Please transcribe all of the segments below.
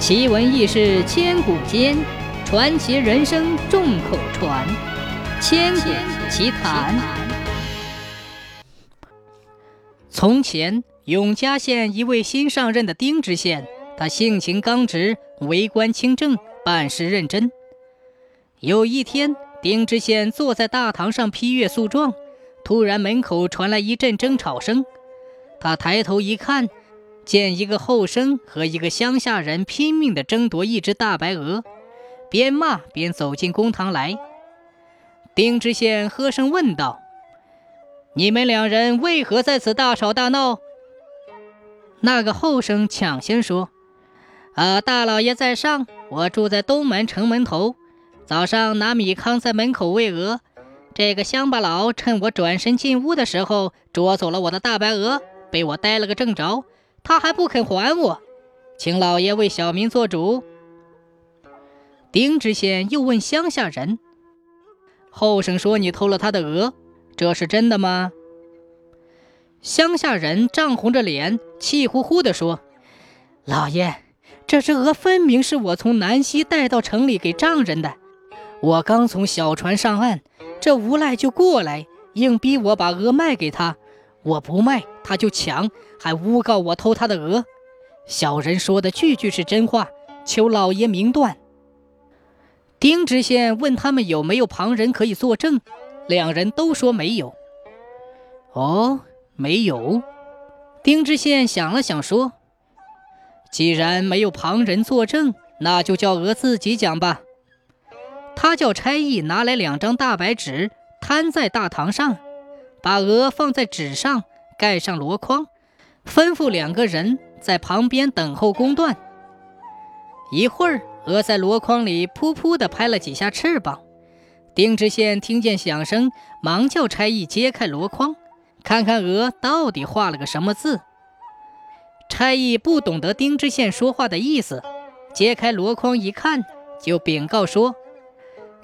奇闻异事千古间，传奇人生众口传。千古奇谈。从前，永嘉县一位新上任的丁知县，他性情刚直，为官清正，办事认真。有一天，丁知县坐在大堂上批阅诉状，突然门口传来一阵争吵声。他抬头一看。见一个后生和一个乡下人拼命地争夺一只大白鹅，边骂边走进公堂来。丁知县喝声问道：“你们两人为何在此大吵大闹？”那个后生抢先说：“啊，大老爷在上，我住在东门城门头，早上拿米糠在门口喂鹅，这个乡巴佬趁我转身进屋的时候捉走了我的大白鹅，被我逮了个正着。”他还不肯还我，请老爷为小民做主。丁知县又问乡下人：“后生说你偷了他的鹅，这是真的吗？”乡下人涨红着脸，气呼呼地说：“老爷，这只鹅分明是我从南溪带到城里给丈人的。我刚从小船上岸，这无赖就过来，硬逼我把鹅卖给他。”我不卖，他就抢，还诬告我偷他的鹅。小人说的句句是真话，求老爷明断。丁知县问他们有没有旁人可以作证，两人都说没有。哦，没有。丁知县想了想说：“既然没有旁人作证，那就叫鹅自己讲吧。”他叫差役拿来两张大白纸，摊在大堂上。把鹅放在纸上，盖上箩筐，吩咐两个人在旁边等候公断。一会儿，鹅在箩筐里噗噗地拍了几下翅膀。丁知县听见响声，忙叫差役揭开箩筐，看看鹅到底画了个什么字。差役不懂得丁知县说话的意思，揭开箩筐一看，就禀告说：“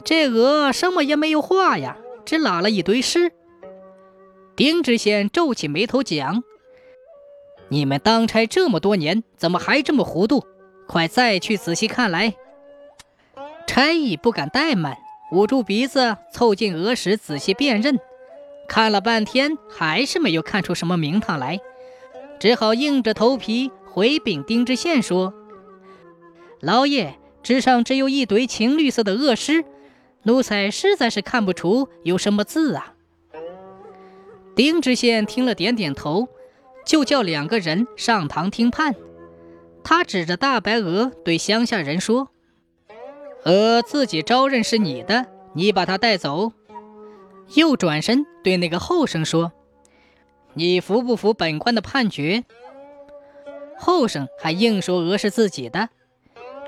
这鹅什么也没有画呀，只拉了一堆屎。”丁知县皱起眉头讲：“你们当差这么多年，怎么还这么糊涂？快再去仔细看来。”差役不敢怠慢，捂住鼻子凑近鹅屎仔细辨认，看了半天还是没有看出什么名堂来，只好硬着头皮回禀丁知县说：“老爷，纸上只有一堆青绿色的鹅屎，奴才实在是看不出有什么字啊。”丁知县听了，点点头，就叫两个人上堂听判。他指着大白鹅对乡下人说：“鹅自己招认是你的，你把它带走。”又转身对那个后生说：“你服不服本官的判决？”后生还硬说鹅是自己的。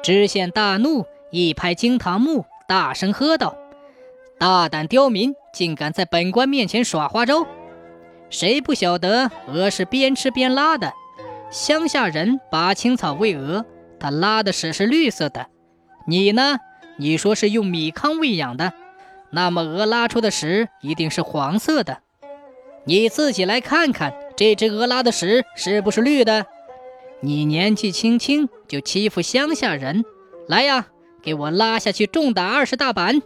知县大怒，一拍惊堂木，大声喝道：“大胆刁民，竟敢在本官面前耍花招！”谁不晓得鹅是边吃边拉的？乡下人拔青草喂鹅，它拉的屎是绿色的。你呢？你说是用米糠喂养的，那么鹅拉出的屎一定是黄色的。你自己来看看，这只鹅拉的屎是不是绿的？你年纪轻轻就欺负乡下人，来呀，给我拉下去重打二十大板！